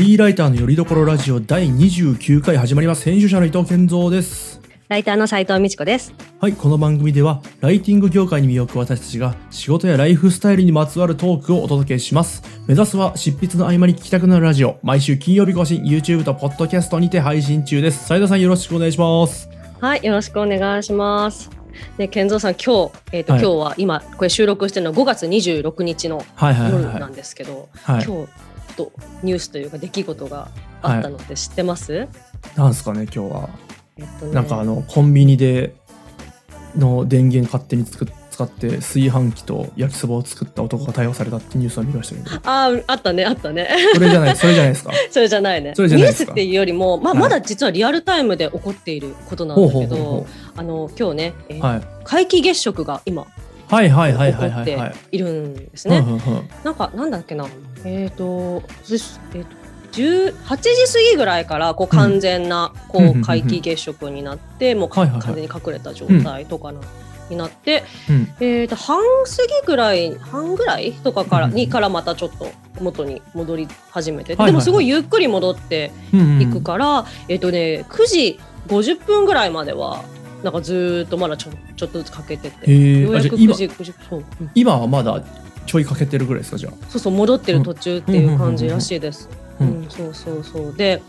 リーライターのよりどころラジオ第29回始まります。編集者の伊藤健三です。ライターの斉藤美智子です。はいこの番組ではライティング業界に身を置く私たちが仕事やライフスタイルにまつわるトークをお届けします。目指すは執筆の合間に聞きたくなるラジオ。毎週金曜日更新 YouTube とポッドキャストにて配信中です。斉田さんよろしくお願いします。はい、よろしくお願いします。で、健三さん、今日、えっ、と、はい。今日は今、これ収録してるのは5月26日のはいはいはい夜なはい。んですけど、はい。今日とニュースというか出来事があったのって知ってます？なんですかね今日は。えっとね。なんかあのコンビニでの電源勝手につく使って炊飯器と焼きそばを作った男が逮捕されたってニュースを見ましたけど。あーあったねあったね。それじゃないそれじゃないですか。それじゃないね。それじゃないですか。ニュースっていうよりも、まあ、はい。まだ実はリアルタイムで起こっていることなんだけど、あの今日ね、えーうはい。皆既月食が今はいはい起はいはいはいはい。いるんですね。なんかなんだっけなえっ、とそしえーと10 8時過ぎぐらいからこう完全なこうん。うんうんううん。皆既月食になってもうかはいはいはい。完全に隠れた状態とかなになって、うん。えー、と半過ぎぐらい半ぐらいとかからうんうん。にからまたちょっと元に戻り始めて、はいでもすごいゆっくり戻ってうんうんいくから、えっ、とね9時50分ぐらいまではなんかずーっとまだちょちょっとずつかけててへようやく9えあじゃあ今時50そう、うん。今はまだちょいかけてるぐらいですかじゃあ。そうそう戻ってる途中っていう感じらしいです。ううんん、そうそうそう。で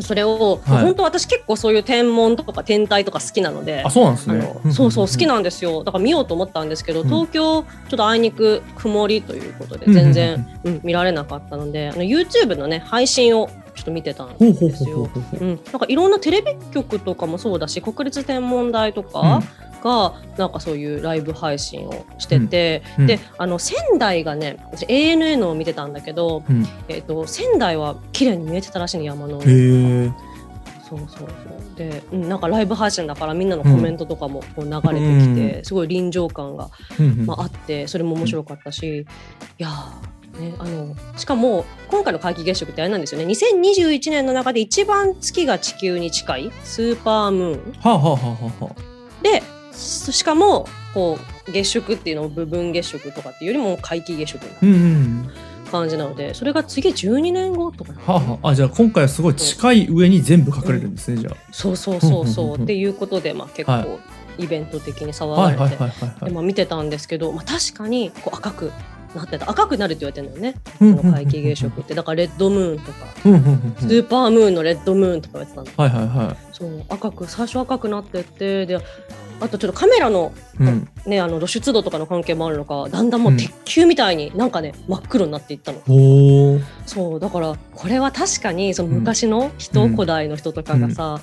それを、はい。本当私結構そういう天文とか天体とか好きなのであそうなんですあねのそうそう好きななんですよ。だから見ようと思ったんですけど、うん。東京ちょっとあいにく曇りということでうん全然、うん見られなかったのであの YouTube のね配信をちょっと見てたんですよ。なんかいろんなテレビ局とかもそうだし国立天文台とかがなんかそういうライブ配信をしてて、うん。であの仙台がね私 ANN を見てたんだけど、うん。えっと仙台は綺麗に見えてたらしいね山の。上そうそうそう。で、うん、なんかライブ配信だからみんなのコメントとかもこう流れてきて、うすごい臨場感が、うんうん。まあ、あってそれも面白かったし、いやーね、あのしかも今回の皆既月食ってあれなんですよね。2021年の中で一番月が地球に近いスーパームーン。はあはあはあはあはあ。でししかもこう月食っていうのを部分月食とかっていうよりも皆既月食なうんうん。感じなのでそれが次12年後とかなのかな。はあはああじゃあ今回はすごい近い上に全部隠れるんですねじゃそうそうそうそう。うんうんうんうんっていうことで、まあ、結は構イベント的に騒がれて、見てたんですけど、まあ、確かにこう赤くなってた。赤くなるって言われてるんだよね。うん。この皆既月食って。だからレッドムーンとか。うん。うん。うん。うん。スーパームーンのレッドムーンとか言われてたんだはいはいはそう赤く最初赤くなってってであとちょっとカメラの,、いうん。ね、あの露出度とかの関係もあるのかだんだんもう鉄球みたいになんかね真っ黒になっていったの。おー。そうだからこれは確かにその昔の人、うん。古代の人とかがさ、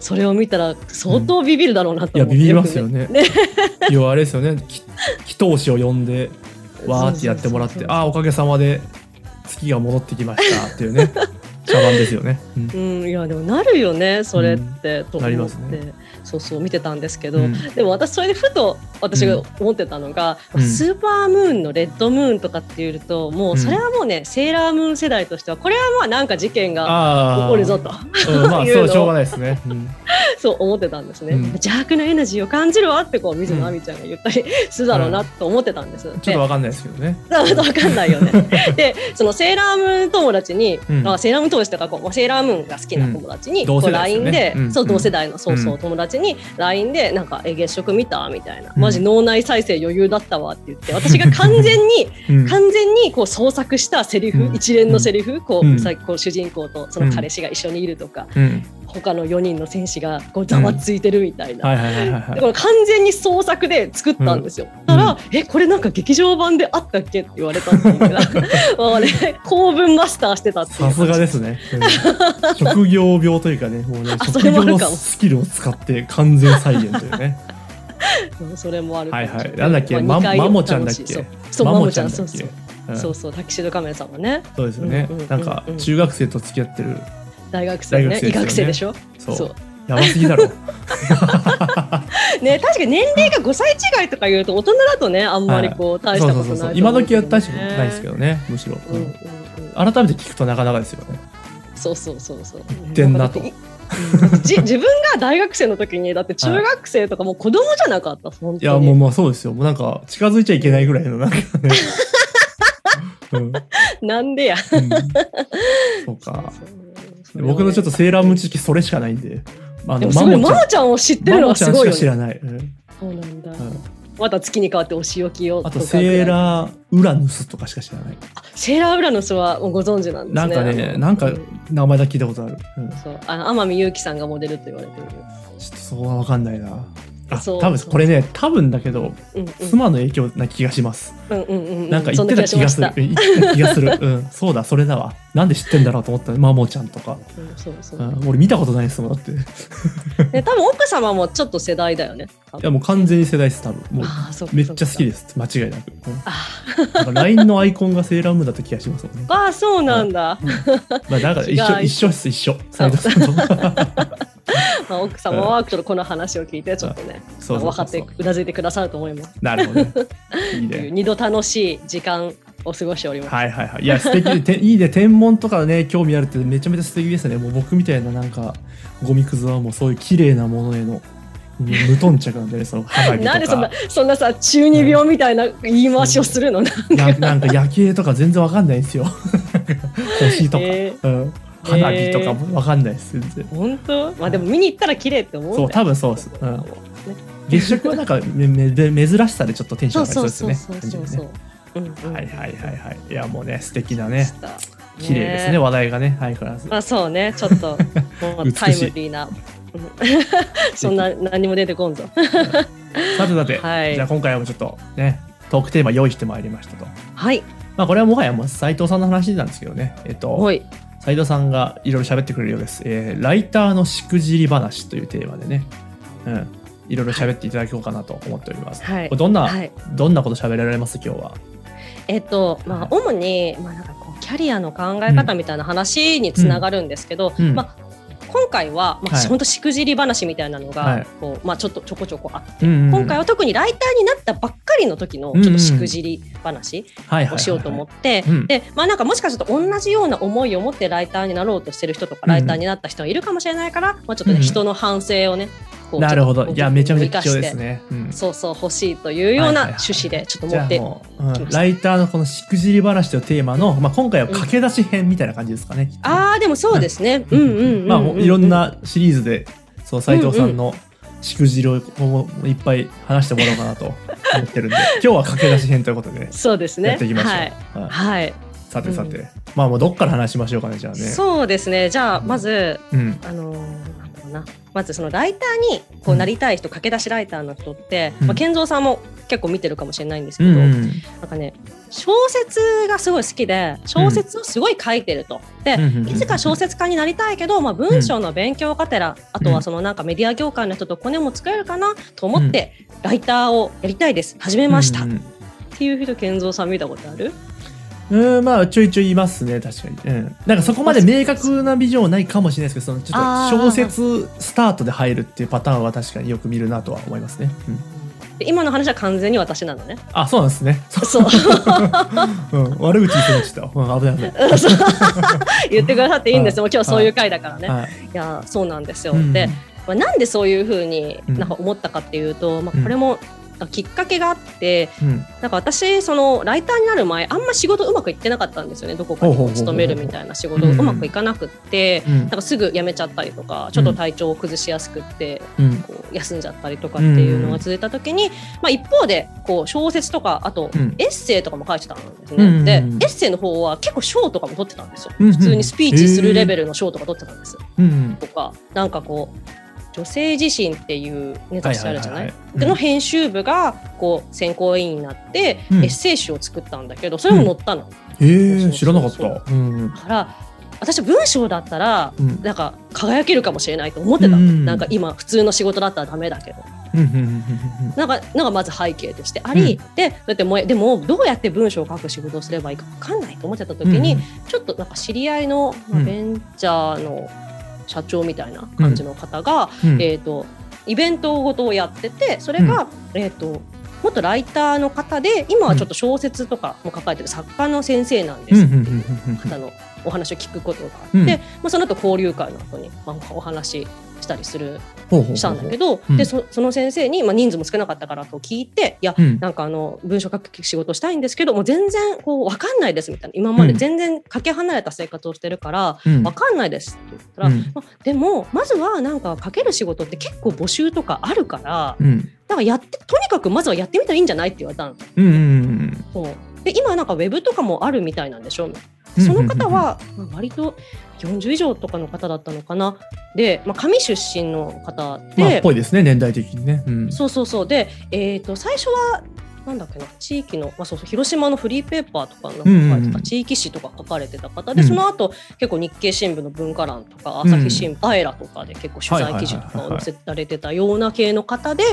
それを見たら相当ビビるだろうなと思って、いやビビりますよね。ね。要はあれですよね。き祈祷師を呼んでわーってやってもらってああおかげさまで月が戻ってきましたっていうね。茶番ですよね、うん。うん、いやでもなるよねそれって、と思って、なりますねそうそう見てたんですけど、うん。でも私それでふと私が思ってたのが、うん。スーパームーンのレッドムーンとかっていうともうそれはもうね、セーラームーン世代としてはこれはまあなんか事件が起こるぞと。うん、まあ そうしょうがないですね、うん。そう思ってたんですね、うん。邪悪なエナジーを感じるわってこう水野うん。亜美ちゃんが言ったり するだろうなと思ってたんです。ちょっでとわかんないですけどねわかんないよね。で、そのセーラームーン友達に、うん。あセーラームーン友達とかこう、まあセーラームーンが好きな友達に、うん。こう LINE ねで、うん。そう同世代のそうそう、うん。友達に LINE でなんかえ月食見た？みたいな、うん。マジ脳内再生余裕だったわって言って、私が完全にうん。完全にこう創作したセリフ、うん。一連のセリフ、こう、こう主人公とその彼氏が一緒にいるとか、うん他の4人の戦士がこうざわついてるみたいな。完全に創作で作ったんですよ。だから、えこれなんか劇場版であったっけって言われたっていうぐらいもうね構文マスターしてたさすがですね、うん。職業病というかねもうねあそ職業のスキルを使って完全再現というね。う んそれもあるはいはい。なんだっけ？まあマモちゃんだっけ？そう。マモちちゃんだっけ？ゃんそうそう。うん。そうそう。タキシードカメラさんはね。そうですよね、うんうんうん。なんか中学生と付き合ってる大学生ねね。医学生でしょ？そう。そう。やばすぎだろ。ね確かに年齢が5歳違いとか言うと大人だとねあんまりこう大しそうたことないそうそうそう。今時は大したしことないですけどねむしろ、うんうんうん。改めて聞くとなかなかですよね。そうそうそうそう。てんなと。んかだっていうん。じ自分が大学生の時にだって中学生とかもう子供じゃなかった本当に。いやもうまあそうですよ。もうなんか近づいちゃいけないぐらいのなんかね。うん。なんでや。うん。そうか。僕のちょっとセーラーム知識それしかないんで。あでもすごい、マモちゃんを知ってるのはマモちゃんすごいよね。しか知らない。うんそうなんだ。うんまた月に変わってお仕置きを。あとセーラーウラヌスとかしか知らない。セーラーウラヌスはご存知なんですね。なんかね、あのなんかう名前だけ聞いたことある。うん、ちょそう、あの天海祐希さんがモデルと言われてる。っとそこはわかんないな。あ、そう多分これね、多分だけど、うんうん。妻の影響な気がします。うんうんうんうん。なんか言ってた気がする。言ってた気がする。うん、そうだ、それだわ。なんで知ってんだろうと思ったマモちゃんとか。うんそうそう。うん、俺見たことないですもん、だって。いで多分奥様もちょっと世代だよね。多分や、もう完全に世代です、多分。もうああ、そうかめっちゃ好きす。です。間違いなく。うんあなんか LINE のアイコンがセーラームーンだった気がしますもんね。ああ、そうなんだ。まあ、だから一緒、一緒です、一緒。斉藤さんと。まあ、奥様はちょっとこの話を聞いてちょっとね、そうそうそうそう分かってうなずいてくださると思います。なるほどね。いいね。二度楽しい時間を過ごしております。はいはいはい。いや、素敵で、て いいね。天文とかね、興味あるってめちゃめちゃ素敵ですね。もう僕みたいななんか、ゴミくずはもうそういう綺麗なものへの、うん無頓着なんでね、その花火とか。なんでそんなそんなさ中二病みたいな言い回しをするの、やなんか夜景とか全然わかんないんですよ。星とか、えうん、花火とかもわかんないです、全然。本当？まあでも見に行ったら綺麗って思うそう、多分そうです。うん。ね。月食はなんかめめめ珍しさでちょっとテンション上がりそうですよね。そうそうそううんうんはいはいはいはい。いやもうね素敵なね綺麗ですね。話題がね相変わらず。まあそうね。ちょっと タイムリーな。うん。そんな何も出てこんぞ。さてさて、はい。じゃあ今回もちょっとねトークテーマ用意してまいりましたと。はい。まあこれはもはやもう斉藤さんの話なんですけどね。えっとおい斉藤さんがいろいろ喋ってくれるようです。えーライターのしくじり話というテーマでね。うん。いろいろ喋っていただこうかなと思っております。はいどんな、はいどんなこと喋られます？今日は。えっとまあ主にまあなんかこうキャリアの考え方みたいな話につながるんですけど、うんまあ今回は、まあはい。本当しくじり話みたいなのが、はい。こうまあ、ちょっとちょこちょこあって、今回は特にライターになったばっかりの時のちょっとしくじり話をしようと思って、うん。でまあなんかもしかすると同じような思いを持ってライターになろうとしてる人とか、うんライターになった人がいるかもしれないから、まあ、ちょっとね、うん。人の反省をねこうなるほど。いやめちゃめちゃ貴重ですね。うんそうそう欲しいというような趣旨でちょっと持ってもう、うんライターのこのしくじり話というテーマの、まあ、今回は駆け出し編みたいな感じですかね。ああでもそうですね。うんうんうんうんうん。まあいろんなシリーズでそう斉藤さんのしくじりをいっぱい話してもらおうかなと思ってるんで 今日は駆け出し編ということでねそうですね。やっていきましょう。はい。はいはい。さてさて、うんまあもうどっから話しましょうかねじゃあね。そうですね。じゃあまずうんあのーな。まずそのライターにこうなりたい人、駆け出しライターの人って、うん。まあ健三さんも結構見てるかもしれないんですけど、うん。うんなんかね小説がすごい好きで小説をすごい書いてると。で、うん。うんうんいつか小説家になりたいけど、まあ、文章の勉強がてら、あとはそのなんかメディア業界の人とコネも作れるかなと思って、ライターをやりたいです。始めました、っうんうん。ていう人健三さん見たことある？うん、まあちょいちょいいますね確かに、うん、なんかそこまで明確なビジョンはないかもしれないですけどそのちょっと小説スタートで入るっていうパターンは確かによく見るなとは思いますね、うん、で今の話は完全に私なのね。あそうなんですね、そう。うん、悪口言ってました、うん、危ない危ない、そう。言ってくださっていいんですよ。今日そういう回だからね、い、はい。やそうなんですよ、うん。で、まあ、なんでそういうふうにうん。なんか思ったかっていうと、まうん。あ、これもきっかけがあって、うん。なんか私そのライターになる前あんま仕事うまくいってなかったんですよねどこかに勤めるみたいな仕事うまくいかなくって、うん。なんかすぐ辞めちゃったりとかちょっと体調を崩しやすくって、うん。こう休んじゃったりとかっていうのが続いた時に、まあ、一方でこう小説とかあとうん。エッセイとかも書いてたんですね、うんうんうんでエッセイの方は結構賞とかも取ってたんですよ、うんうん普通にスピーチするレベルの賞とか取ってたんです、うん。とかなんかこう女性自身っていうね雑誌あるじゃない,、はいはいはいの編集部がこう選考委員になって、うん。エッセイ集を作ったんだけどそれも載ったの、へえそう知らなかった。うん。だから私文章だったらうん。なんか輝けるかもしれないと思ってたの、うん。なんか今普通の仕事だったらダメだけど。うんうんうんうんなんかなんかまず背景としてあり、でだってもうでもどうやって文章を書く仕事をすればいいか分かんないと思ってた時に、ちょっとなんか知り合いの、まあうん。ベンチャーの社長みたいな感じの方が、うん。うん。えー、とイベントごとをやっててそれが、えー、と元ライターの方で今はちょっと小説とかも書かれてる作家の先生なんですっていううんうんうんうんうん。方のお話を聞くことがあって、うん。まあ、その後交流会の後に、まあ、お話したりするしたんだけど、うん。でそその先生に、まあ、人数も少なかったからと聞いていや、うん。なんかあの文章書く仕事したいんですけどもう全然こう分かんないですみたいな。今までうん。全然かけ離れた生活をしてるから、うん。分かんないですって言ったら、うん。まあでもまずはなんか書ける仕事って結構募集とかあるからうん。だからやってとにかくまずはやってみたらいいんじゃないって言われたの。うんうんうん。そうで今なんかウェブとかもあるみたいなんでしょその方はまあ割と40以上とかの方だったのかな。で、まあ、上出身の方で、まあっぽいですね年代的にね。うん。そうそうそう。で、えー、と最初はなんだっけな地域の、まあ、そうそう広島のフリーペーパーとかの書うんうんうん。地域誌とか書かれてた方。で、うん。その後結構日経新聞の文化欄とか朝日新聞、アエラとかで結構取材記事とかを載せられてたような系の方で。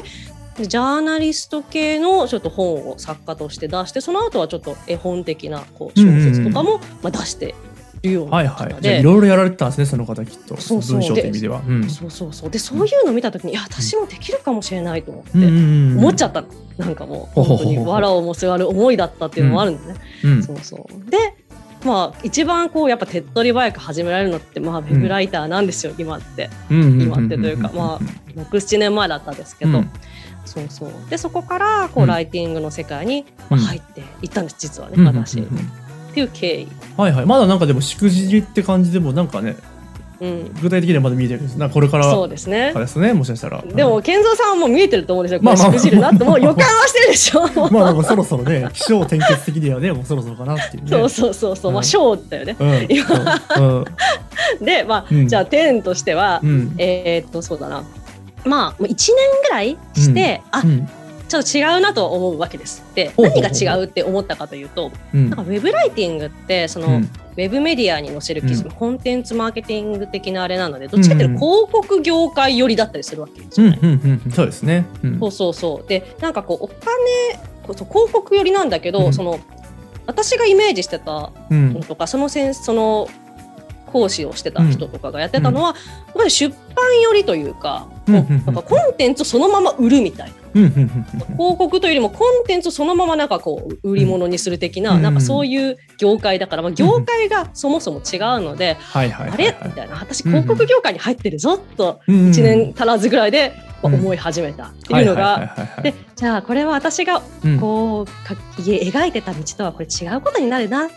でジャーナリスト系のちょっと本を作家として出してその後はちょっと絵本的なこう小説とかもまあ出してるようはいな方で、はいじゃあいろいろやられてたんですねその方きっと。そうそう。文章という意味では。うん。そうそうそう。でそういうのを見た時にいや私もできるかもしれないと思って、うんうんうん。思っちゃったの。なんかもう本当に藁をもすがる思いだったっていうのもあるんだね、うん。そうそう。でまあ一番こうやっぱ手っ取り早く始められるのってまあウェブライターなんですよ、今って。うん。うんうん今ってというかまあ67年前だったんですけど、うんそうそう。でそこからこううん。ライティングの世界に入っていったんです実はね、私、っていう経緯、はいはい。まだなんかでもしくじりって感じでもなんかねうん、具体的にはまだ見えてるんです。なこれからそうですね。かですねもしかしたら。でも健三さんはもう見えてると思うんですよ、まあしくじるなってもう 予感はしてるでしょ。まあなんかそろそろね気象転結的にはねもうそろそろかなっていうね。そうそうそうそう、まあうんショーだよね。うん。今。うん。でまあ、うん。じゃあ点としては、うん。えーっとそうだなまあもう1年ぐらいして、あうん。ちょっと違うなと思うわけです。で何が違うって思ったかというとうん。なんかウェブライティングってその、うん。ウェブメディアに載せる記事、うん。コンテンツマーケティング的なあれなのでどっちかっていうと広告業界寄りだったりするわけですよね。うんうんうんそうですね。うん。そうそうそう。でなんかこうお金広告寄りなんだけど、うん。その私がイメージしてたうん。のとかそのセンその講師をしてた人とかがやってたのは、やっぱり出版寄りというか、うん。うなんかコンテンツをそのまま売るみたいな。広告というよりもコンテンツをそのままなん。かこう売り物にする的な、うん。なん。かそういう業界だから、まあ、業界がそもそも違うので、あれみたいな私広告業界に入ってるぞとうん。うん。1年足らずぐらいで思い始めたっていうのがでじゃあこれは私がうん。こうか描いてた道とはこれ違うことになるなうん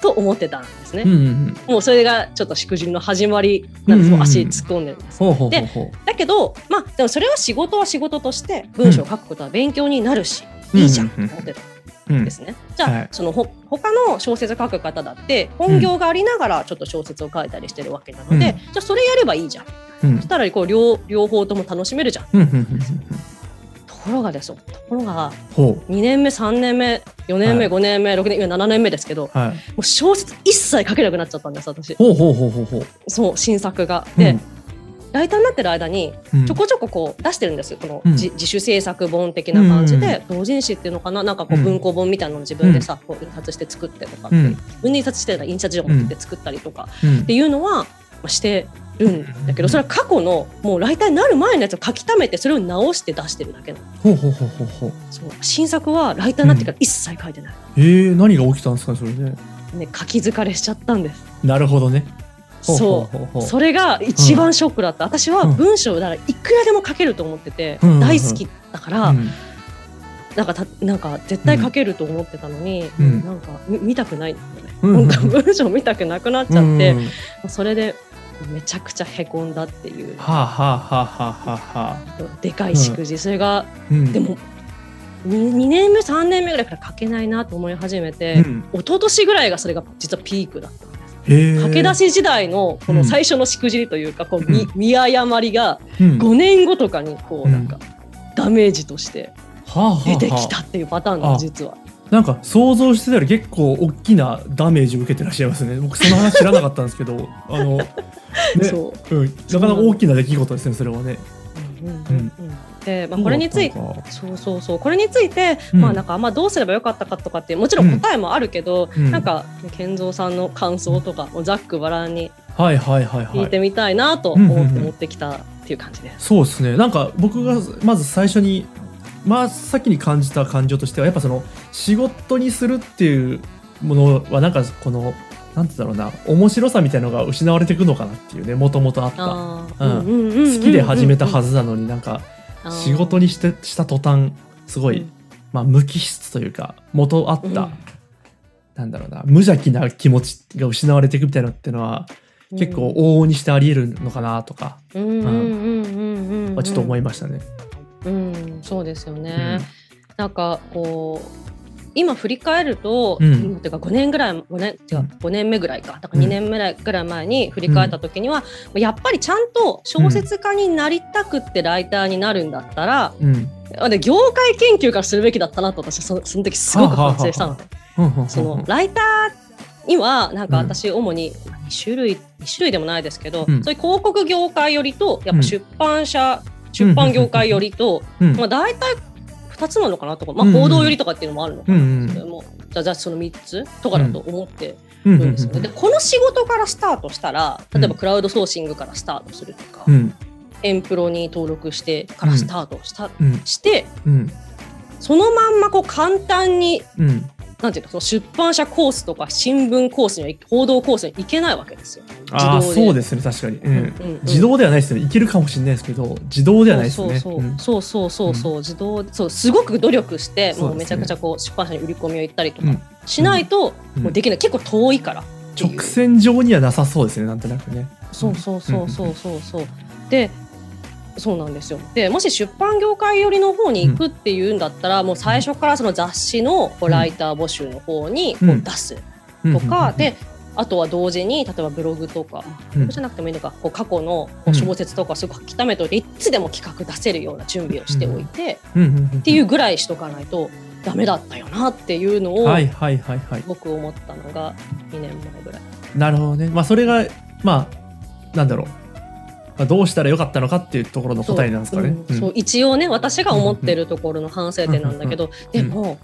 と思ってたんですね。うんうんうんもうそれがちょっとしくじりの始まりなんです、うんうんうん足突っ込んでるんです。ほうほうほうほうだけどまあでもそれは仕事は仕事として文章を書くことは勉強になるし、いいじゃんと思ってたうんんですね。じゃあ、はいそのほ他の小説書く方だって本業がありながらちょっと小説を書いたりしてるわけなので、うんじゃあそれやればいいじゃん。うんそしたらこう両両方とも楽しめるじゃん。うんうんうんうんところがですよ。ところがほ2年目3年目4年目、は5年目6年今7年目ですけどうはい。もう小説一切書けなくなっちゃったんです私。ほうほうほうほうほう。そう新作が。で、うん。ライターになってる間にうん。ちょこちょここう出してるんですよこのうん。自,、自主制作本的な感じで、同人誌っていうのかな？なんかこううん文庫本みたいなのを自分でさ、こう印刷して作ってとかうん自分で印刷してるの印刷所持って作ったりとかうん。っていうのは、まあ、してるん。だけどそれは過去のもうライターになる前のやつを書き溜めてそれを直して出してるだけなの。ほうほうほうほうほう。そう。新作はライターになってから一切書いてない、えー、何が起きたんですかそれね。ね、書き疲れしちゃったんです。なるほどね。そう。それが一番ショックだった、私は文章だからいくらでも書けると思ってて、うん大好きだから、うん。なんかたなんか絶対書けると思ってたのに、うん。なんかみ見たくないんだよね、うん文章見たくなくなっちゃって、うん。それでめちゃくちゃへこんだっていう。はあはあはあはあはあ。はあでかいしくじ、それがうん。でも 2, 2年目3年目ぐらいから書けないなと思い始めて、うん。一昨年ぐらいがそれが実はピークだったんで駆け出し時代のこの最初のしくじりというか、こう見うん。見誤りがうん。5年後とかにこううん。なんかダメージとして出てきたっていうパターンなあの実は。なんか想像してたより結構大きなダメージを受けてらっしゃいますね。僕その話知らなかったんですけど。あの、ね。そう。うん、なかなか大きな出来事ですねそれはね。うんうんうんうん。で、まあ、これについてそうそうそうこれについて、うん。まあなんかまあどうすればよかったかとかってもちろん答えもあるけど、うん。なんか健三さんの感想とかをざっくばらんにはいはいはいはい。聞いてみたいなと思って持ってきたっていう感じです。そうですね。なんか僕がまず最初にまあ先に感じた感情としてはやっぱその仕事にするっていうものはなんかこのなんて言うんだろうな面白さみたいのが失われていくのかなっていうねもともとあった好きで始めたはずなのになんか仕事にしてした途端すごい、うん。まあ、無機質というか元あった、うん。なんだろうな無邪気な気持ちが失われていくみたいなのっていうのは、結構往々にしてありえるのかなとか、うんうんうんうんうんうん。まあちょっと思いましたね。うんそうですようん。ね、なんかこう今振り返ると、うん。てか5年ぐらい5年違う5年目ぐらいか。だから2年目ぐらい前に振り返った時には、やっぱりちゃんと小説家になりたくってライターになるんだったら、うん。あで業界研究からするべきだったなと私はそその時すごく反省したの。うんうんうん。そのライターにはなんか私主に2種類2種類でもないですけど、うん。そういう広告業界よりとやっぱ出版社、出版業界よりと、うん。まあ、大体2つなのかなとか、まあ、報道よりとかっていうのもあるのかな、うんうんでもじゃあじゃあその3つとかだと思ってるんですよね。でこの仕事からスタートしたら例えばクラウドソーシングからスタートするとか、うん。エンプロに登録してからスタートした、うん。してうん。そのまんまこう簡単にうんなんていうのその出版社コースとか新聞コースには報道コースに行けないわけですよ。あそうですね確かに、うん。うんうん自動ではないですよね。いけるかもしれないですけど自動ではないですね。そうそうう。ん。そうそうそうそう自動そうすごく努力して、ねもうめちゃくちゃこう出版社に売り込みを行ったりとかうん。しないと、うん。もうできない。結構遠いから直線上にはなさそうですねなんとなくね。そうそうそうそうそうそう。でそうなんですよ。でもし出版業界寄りの方に行くっていうんだったら、もう最初からその雑誌のライター募集の方にこううん。出す。とか、うん。であとは同時に例えばブログとか、うん。ブログじゃなくてもいいのかこう過去の小説とかすごく書き溜めといていつでも企画出せるような準備をしておいて、うん。うん。うん。っていうぐらいしとかないとダメだったよなっていうのを僕思ったのが2年前ぐらい。なるほどね。まあそれがまあなんだろう、まあ、どうしたらよかったのかっていうところの答えなんですかね。うん。そう一応ね私が思ってるところの反省点なんだけど、でも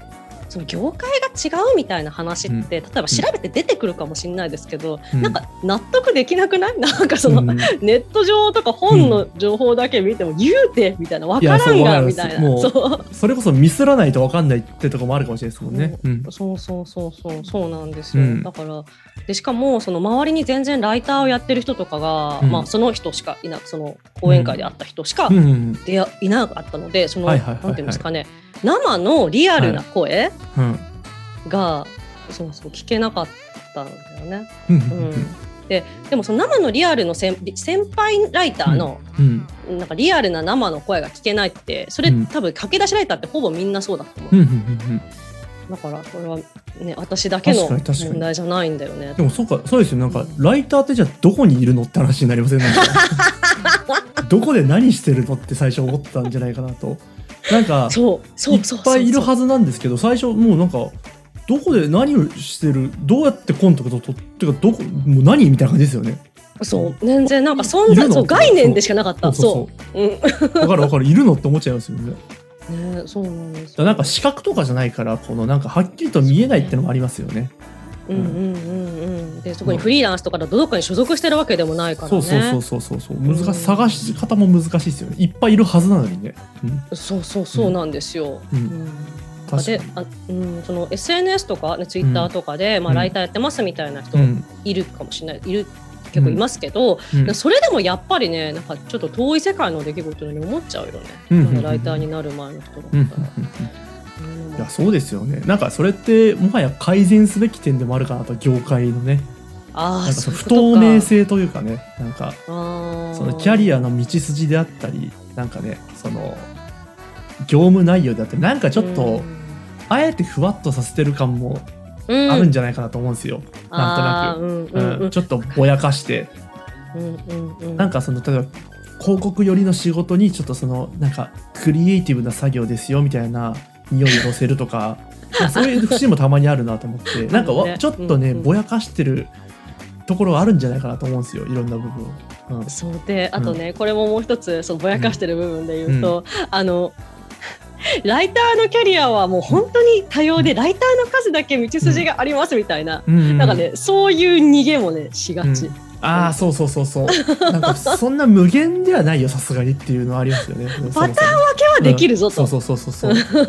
その業界が違うみたいな話って、例えば調べて出てくるかもしれないですけど、うん。なんか納得できなくない？なんかその、うん。ネット上とか本の情報だけ見ても言うてみたいな分からんがみたいな。そう。それこそミスらないと分かんないってとこもあるかもしれないですもんね。う。ん。そうそうそうそうそう。なんですよ、うん。だからでしかもその周りに全然ライターをやってる人とかが、うん。まあ、その人しかいなその講演会で会った人しかうん。うん。出会いなかったのでその、なんていうんですかね生のリアルな声うん。が、そうそう聞けなかったんだよね。うん。うん。ででもその生のリアルの先先輩ライターの、うん。なんかリアルな生の声が聞けないってそれ、うん。多分駆け出しライターってほぼみんなそうだと思う、だからこれはね私だけの問題じゃないん。だよねでもそうかそうですよなん。かライターってじゃあどこにいるのって話になりません。なん。かどこで何してるのって最初思ったん。じゃないかなとなんかそうそうそういっぱいいるはずなんですけど最初もうなんかどこで何をしてるどうやってコンタクト取ってかどこもう何みたいな感じですよね。そう。全然なんか存在そう概念でしかなかった。そう。そう。うんわかるわかる。いるのって思っちゃいますよね。ねそうなんですなんか視覚とかじゃないからこのなんかはっきりと見えないってのもありますよねでそこにフリーランスとかだとどっかに所属してるわけでもないからね。そうそうそうそうそう。そう難しうん探し方も難しいですよね。いっぱいいるはずなのにね、うんそうそうそうなんですよ。うん。うん。であうん、その SNS とか、ね、ツイッターとかで、まあ、うん。ライターやってますみたいな人うん。いるかもしれない、いる結構いますけど、うん。それでもやっぱりねなんかちょっと遠い世界の出来事のように思っちゃうよね、うん。ライターになる前の人だったうん。うん。ら。うん。いやそうですよね。なんかそれってもはや改善すべき点でもあるかなと業界のね。ああなんかその不透明性というかねなんかそのキャリアの道筋であったりなんかねその業務内容であったりなんかちょっとあえてふわっとさせてる感もうん。あるんじゃないかなと思うんですよ、なんとなく、うんううん。うん。んちょっとぼやかして。うんうんうん。なんかその例えば広告寄りの仕事にちょっとそのなんかクリエイティブな作業ですよみたいな匂いを乗せるとかまあそういう節もたまにあるなと思って なんかちょっとねうんうんぼやかしてるところはあるんじゃないかなと思うんですよいろんな部分。を。うん。そう。であとね、これももう一つそのぼやかしてる部分で言うと、あの ライターのキャリアはもう本当に多様で、ライターの数だけ道筋がありますみたいな、うん。なんかねそういう逃げもねしがち、うんああそう。そうそうそうなんかそんな無限ではないよさすがにっていうのはありますよね。パターン分けはできるぞと、うん。そうそうそうそうそう、うん。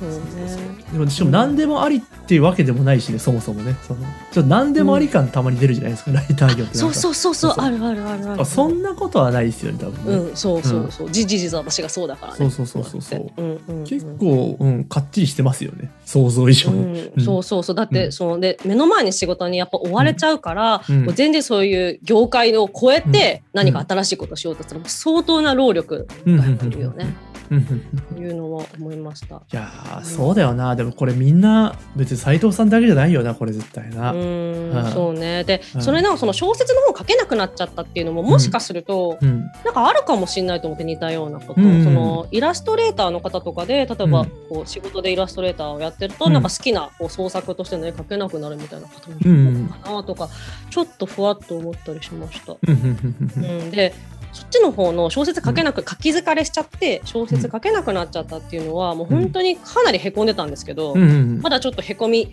そうねしかも何でもありっっていうわけでもないしねそもそもね。そのちょっと何でもあり感たまに出るじゃないですか、ライター業ってそうそうそうそうあるあるあるある。そんなことはないですよね多分ね、うんそうそうそう。事実私がそうだからね。そうそうそうそうそう。うんうんうん。結構、うん、かっちりしてますよね想像以上に、うんうんそうそうそう。だって、うん。そので目の前に仕事にやっぱ追われちゃうから、うん。もう全然そういう業界を超えて何か新しいことをしようとする、もう相当な労力がいるよね、うん。うん。というのは思いました。いやーそうだよな。でもこれみんな別に斉藤さんだけじゃないよなこれ絶対な、ううんん。そうね。で、うん。それなその小説の本書けなくなっちゃったっていうのももしかすると、うん。なんかあるかもしれないと思って似たようなこと、うん。うんそのイラストレーターの方とかで例えばうん。こう仕事でイラストレーターをやってると、うんなんか好きなこう創作としての絵描けなくなるみたいなこともかなとか、ちょっとふわっと思ったりしました。うん、でそっちの方の小説書けなく、書き疲れしちゃって小説書けなくなっちゃったっていうのはもう本当にかなりへこんでたんですけど、まだちょっとへこみ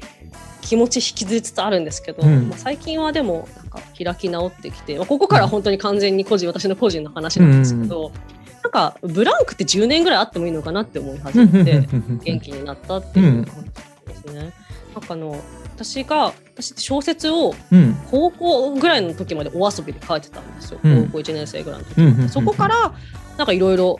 気持ち引きずりつつあるんですけど、うんまあ、最近はでもなんか開き直ってきて、まあ、ここから本当に完全に個人私の個人の話なんですけど、なんかブランクって10年ぐらいあってもいいのかなって思い始めて元気になったっていう感じですね。なんかあの私が私って小説をうん。高校ぐらいの時までお遊びで書いてたんですよ、うん。高校1年生ぐらいの時、うんうんうんそこからなんかいろいろ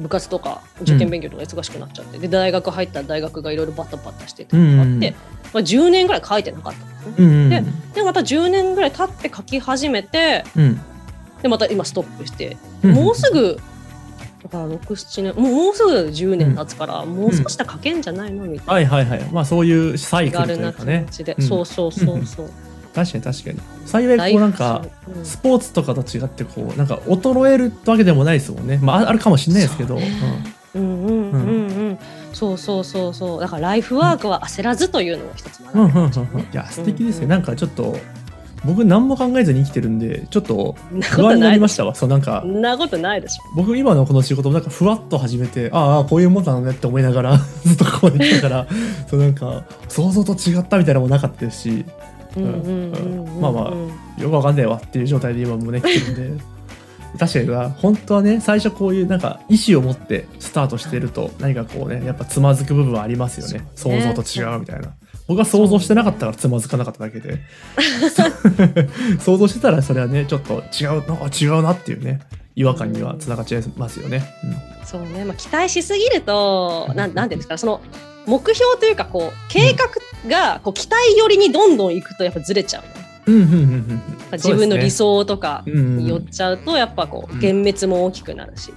部活とか受験勉強とか忙しくなっちゃって、で大学入ったら大学がいろいろバタバタしててうんうんあって、まあ、10年ぐらい書いてなかったんですね。うんうんででまた10年ぐらい経って書き始めてうん。でまた今ストップして、うんもうすぐだから67年もうもうすぐ10年経つから、もう少ししたら書けんじゃないの？みたいはいはいはい。まあそういうサイなクルというかね。で、うん。そうそうそうそう。確かに確かに。幸いこうなんかスポーツとかと違ってこうなんか衰えるわけでもないですもんね。まあああるかもしれないですけど、そうね。うん。うんうんうん、そうそうそうそう。だからライフワークは焦らずというのを一つ学うんうんうんびましたねうん。いや素敵ですね、うん。なんかちょっと僕何も考えずに生きてるんでちょっと不安になりましたわ。そうなんか。ょそんなことないでしょ。僕今のこの仕事もなんかふわっと始めてああこういうもんなのねって思いながら ずっとここに来たから そうなんか想像と違ったみたいなのもなかったですしまあまあよくわかんねえわっていう状態で今もね来てるんで。確かにな本当はね最初こういうなんか意思を持ってスタートしてると何かこうねやっぱつまずく部分はありますよね。ね。想像と違うみたいな僕は想像してなかったからつまずかなかっただけで。想像してたらそれはねちょっと違うなんか違うなっていうね違和感にはつながっちゃいますよね、そうね、まあ、期待しすぎるとなん。なんていうんですかその目標というかこう計画がこう期待寄りにどんどんいくとやっぱずれちゃうね、うん、うんうんうん。うん自分の理想とかに寄っちゃうとやっぱこうんう幻滅も大きくなるし、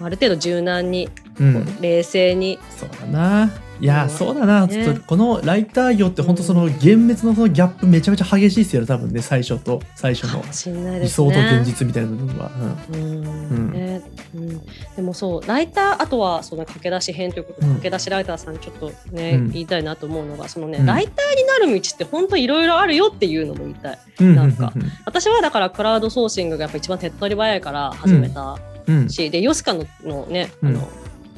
ある程度柔軟に冷静に。そうだないやうんそうだな、ね。ちょっとこのライター業って本当その幻滅のそのギャップめちゃめちゃ激しいですよね多分ね最初と最初の。理。想と現実みたいな部分は、でもそうライターあとはその駆け出し編ということで、うん。駆け出しライターさんにちょっとね、うん。言いたいなと思うのがそのね、うん。ライターになる道って本当いろいろあるよっていうのも言いたい。うん、なんか。私はだからクラウドソーシングがやっぱ一番手っ取り早いから始めたうん。し、でヨシカののね、うん。あの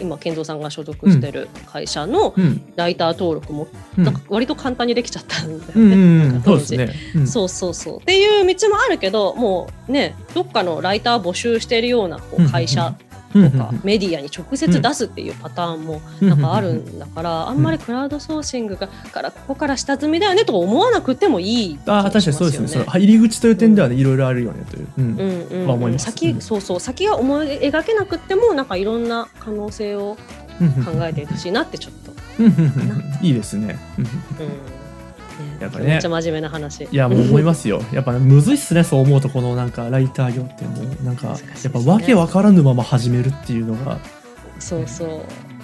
今健三さんが所属してる会社のうん。ライター登録もうん。なんか割と簡単にできちゃったんだよね。うん当時そうですね、うん。そうそうそう。っていう道もあるけどもうねどっかのライター募集しているようなこう会社うんとかメディアに直接出すっていうパターンもなんかあるんだからあんまりクラウドソーシングがからここから下積みだよねとか思わなくてもいい気あ確かにそうですね。その入り口という点ではねいろいろあるよねという、うん。うんうんまあ思います。先、うん。そうそう先が思い描けなくってもなんかいろんな可能性を考えてほしいなってちょっと、いいですね、うんやっぱね。めっちゃ真面目な話。いやもう思いますよ。やっぱむずいっすねそう思うとこのなんかライター業ってもうなんかやっぱわけわからぬまま始めるっていうのが。そうそう。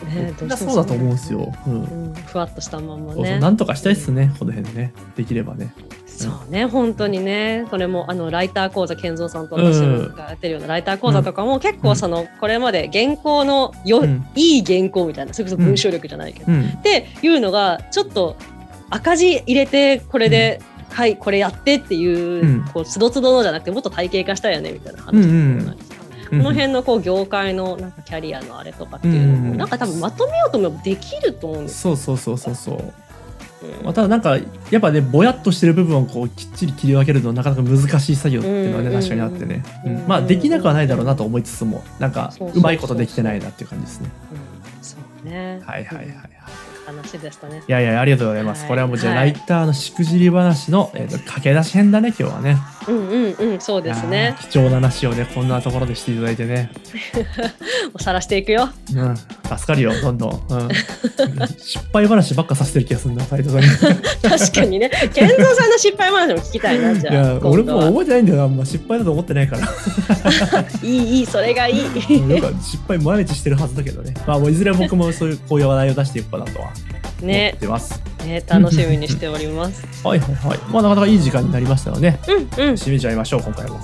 ねみんなそうだと思うんですよ、うん。うん、ふわっとしたまんまね。なんとかしたいっすねこの辺ね。できればね。そうね本当にね。それもあのライター講座健三さんと私がやってるようなライター講座とかも結構そのこれまで原稿のよ、うん。いい原稿みたいなそれこそ文章力じゃないけど、うん。っていうのがちょっと赤字入れてこれで、はいこれやってっていう,、うん。こうつどつどのじゃなくてもっと体系化したいよねみたいな話うんうんとかこの辺のこう業界のなんかキャリアのあれとかっていうのも、うんなんか多分まとめようと思えばできると思うんですそうそうそうそうそう。よ。まあ、ただなんかやっぱねぼやっとしてる部分をこうきっちり切り分けるのはなかなか難しい作業っていうのはねうん確かにあってね、うんうんまあできなくはないだろうなと思いつつもなんかそうまいことできてないなっていう感じですね。うん。そうね。はいはいはいはい。感話でしたね。いやいや、ありがとうございます。はいこれはもうじゃあ、はいライターのしくじり話の、えーと駆け出し編だね、今日はね。うんうんうん、そうですね貴重な話をね、こんなところでしていただいてね。おさらしていくよ。うん、助かるよ、どんどん。うん、失敗話ばっかさせてる気がするな、斉藤さんに。確かにね。健三さんの失敗話も聞きたいな、じゃあ。いや、俺も覚えてないんだよな、あんま失敗だと思ってないから。いい、いい、それがいい。失敗毎日してるはずだけどね。まあ、もういずれ僕もそういう、こういう話題を出していくかなとはね、てます。ね、楽しみにしております。はいはいはい。まあ、なかなかいい時間になりましたので、うんうん。締めちゃいましょう、今回も。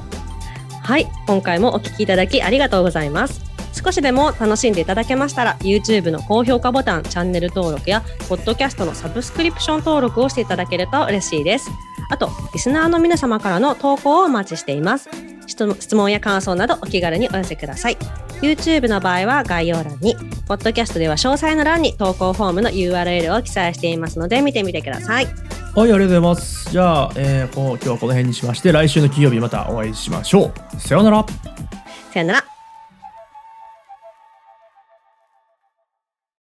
はい、今回もお聞きいただきありがとうございます。少しでも楽しんでいただけましたら、YouTube の高評価ボタン、チャンネル登録や、Podcast のサブスクリプション登録をしていただけると嬉しいです。あと、リスナーの皆様からの投稿をお待ちしています。質問や感想などお気軽にお寄せください。YouTube の場合は概要欄に、Podcast では詳細の欄に投稿フォームの URL を記載していますので、見てみてください。はい、ありがとうございます。じゃあ、えーこう今日はこの辺にしまして、来週の金曜日またお会いしましょう。さようなら。さよなら。